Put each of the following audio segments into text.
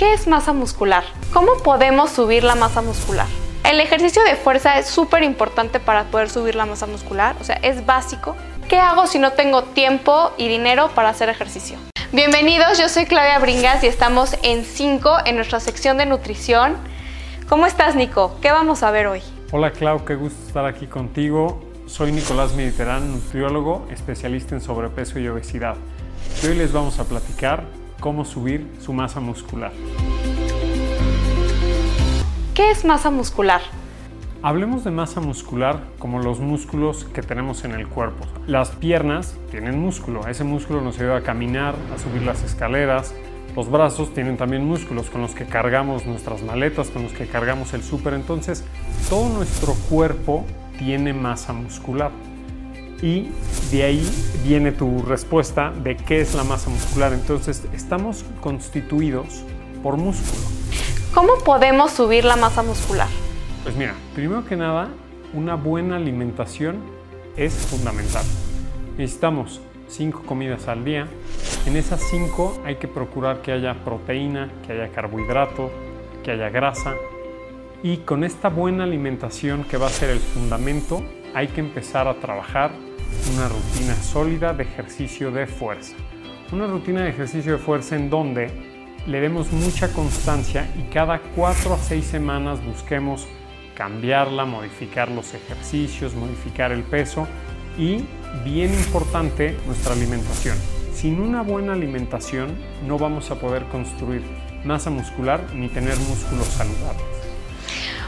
¿Qué es masa muscular? ¿Cómo podemos subir la masa muscular? El ejercicio de fuerza es súper importante para poder subir la masa muscular, o sea, es básico. ¿Qué hago si no tengo tiempo y dinero para hacer ejercicio? Bienvenidos, yo soy Claudia Bringas y estamos en 5 en nuestra sección de nutrición. ¿Cómo estás, Nico? ¿Qué vamos a ver hoy? Hola, Clau, qué gusto estar aquí contigo. Soy Nicolás Mediterrán, nutriólogo, especialista en sobrepeso y obesidad. Y hoy les vamos a platicar cómo subir su masa muscular. ¿Qué es masa muscular? Hablemos de masa muscular como los músculos que tenemos en el cuerpo. Las piernas tienen músculo, ese músculo nos ayuda a caminar, a subir las escaleras. Los brazos tienen también músculos con los que cargamos nuestras maletas, con los que cargamos el súper. Entonces, todo nuestro cuerpo tiene masa muscular. Y de ahí viene tu respuesta de qué es la masa muscular. Entonces, estamos constituidos por músculo. ¿Cómo podemos subir la masa muscular? Pues mira, primero que nada, una buena alimentación es fundamental. Necesitamos cinco comidas al día. En esas cinco hay que procurar que haya proteína, que haya carbohidrato, que haya grasa. Y con esta buena alimentación que va a ser el fundamento, hay que empezar a trabajar una rutina sólida de ejercicio de fuerza. Una rutina de ejercicio de fuerza en donde le demos mucha constancia y cada 4 a 6 semanas busquemos cambiarla, modificar los ejercicios, modificar el peso y, bien importante, nuestra alimentación. Sin una buena alimentación no vamos a poder construir masa muscular ni tener músculos saludables.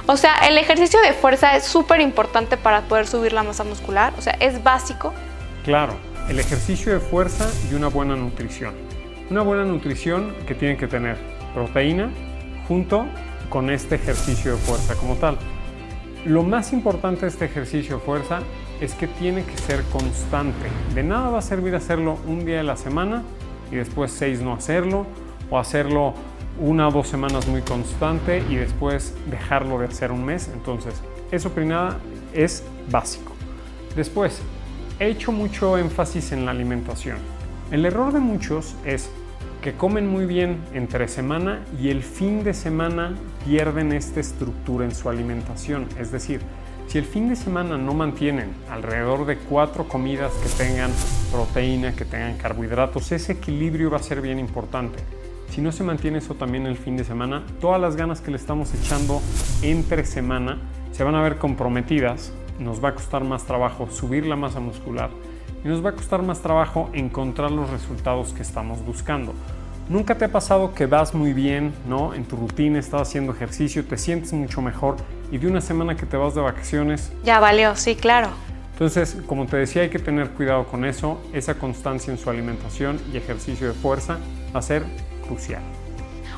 O sea, el ejercicio de fuerza es súper importante para poder subir la masa muscular, o sea, es básico. Claro, el ejercicio de fuerza y una buena nutrición. Una buena nutrición que tiene que tener proteína junto con este ejercicio de fuerza como tal. Lo más importante de este ejercicio de fuerza es que tiene que ser constante. De nada va a servir hacerlo un día de la semana y después seis no hacerlo o hacerlo una o dos semanas muy constante y después dejarlo de hacer un mes. Entonces, eso primero es básico. Después, he hecho mucho énfasis en la alimentación. El error de muchos es que comen muy bien entre semana y el fin de semana pierden esta estructura en su alimentación. Es decir, si el fin de semana no mantienen alrededor de cuatro comidas que tengan proteína, que tengan carbohidratos, ese equilibrio va a ser bien importante. Si no se mantiene eso también el fin de semana, todas las ganas que le estamos echando entre semana se van a ver comprometidas, nos va a costar más trabajo subir la masa muscular y nos va a costar más trabajo encontrar los resultados que estamos buscando. ¿Nunca te ha pasado que vas muy bien, ¿no? En tu rutina, estás haciendo ejercicio, te sientes mucho mejor y de una semana que te vas de vacaciones? Ya valió, sí, claro. Entonces, como te decía, hay que tener cuidado con eso. Esa constancia en su alimentación y ejercicio de fuerza ser crucial.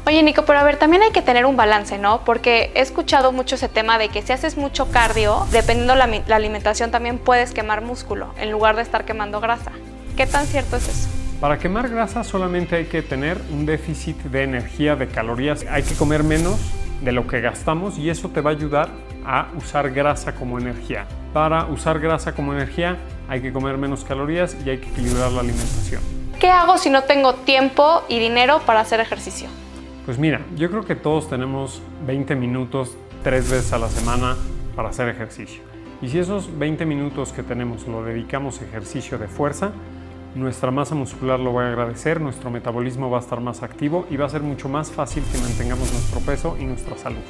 Oye Nico, pero a ver, también hay que tener un balance, ¿no? Porque he escuchado mucho ese tema de que si haces mucho cardio, dependiendo la, la alimentación también puedes quemar músculo en lugar de estar quemando grasa. ¿Qué tan cierto es eso? Para quemar grasa solamente hay que tener un déficit de energía, de calorías. Hay que comer menos de lo que gastamos y eso te va a ayudar a usar grasa como energía. Para usar grasa como energía hay que comer menos calorías y hay que equilibrar la alimentación. ¿Qué hago si no tengo tiempo y dinero para hacer ejercicio? Pues mira, yo creo que todos tenemos 20 minutos tres veces a la semana para hacer ejercicio. Y si esos 20 minutos que tenemos lo dedicamos a ejercicio de fuerza, nuestra masa muscular lo va a agradecer, nuestro metabolismo va a estar más activo y va a ser mucho más fácil que mantengamos nuestro peso y nuestra salud.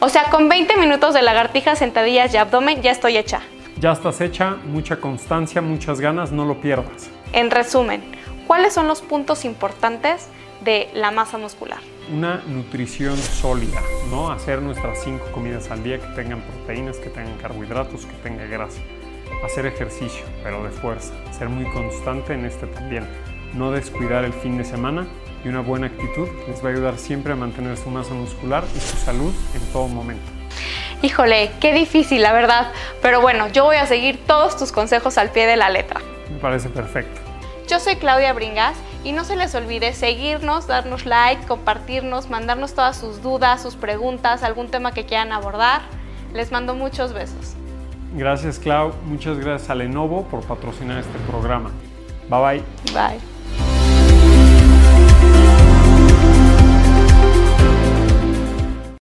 O sea, con 20 minutos de lagartijas, sentadillas y abdomen ya estoy hecha. Ya estás hecha, mucha constancia, muchas ganas, no lo pierdas. En resumen, ¿cuáles son los puntos importantes de la masa muscular? Una nutrición sólida, ¿no? Hacer nuestras cinco comidas al día que tengan proteínas, que tengan carbohidratos, que tengan grasa. Hacer ejercicio, pero de fuerza. Ser muy constante en este también. No descuidar el fin de semana y una buena actitud les va a ayudar siempre a mantener su masa muscular y su salud en todo momento. Híjole, qué difícil, la verdad. Pero bueno, yo voy a seguir todos tus consejos al pie de la letra. Me parece perfecto. Yo soy Claudia Bringas y no se les olvide seguirnos, darnos like, compartirnos, mandarnos todas sus dudas, sus preguntas, algún tema que quieran abordar. Les mando muchos besos. Gracias Clau, muchas gracias a Lenovo por patrocinar este programa. Bye bye. Bye.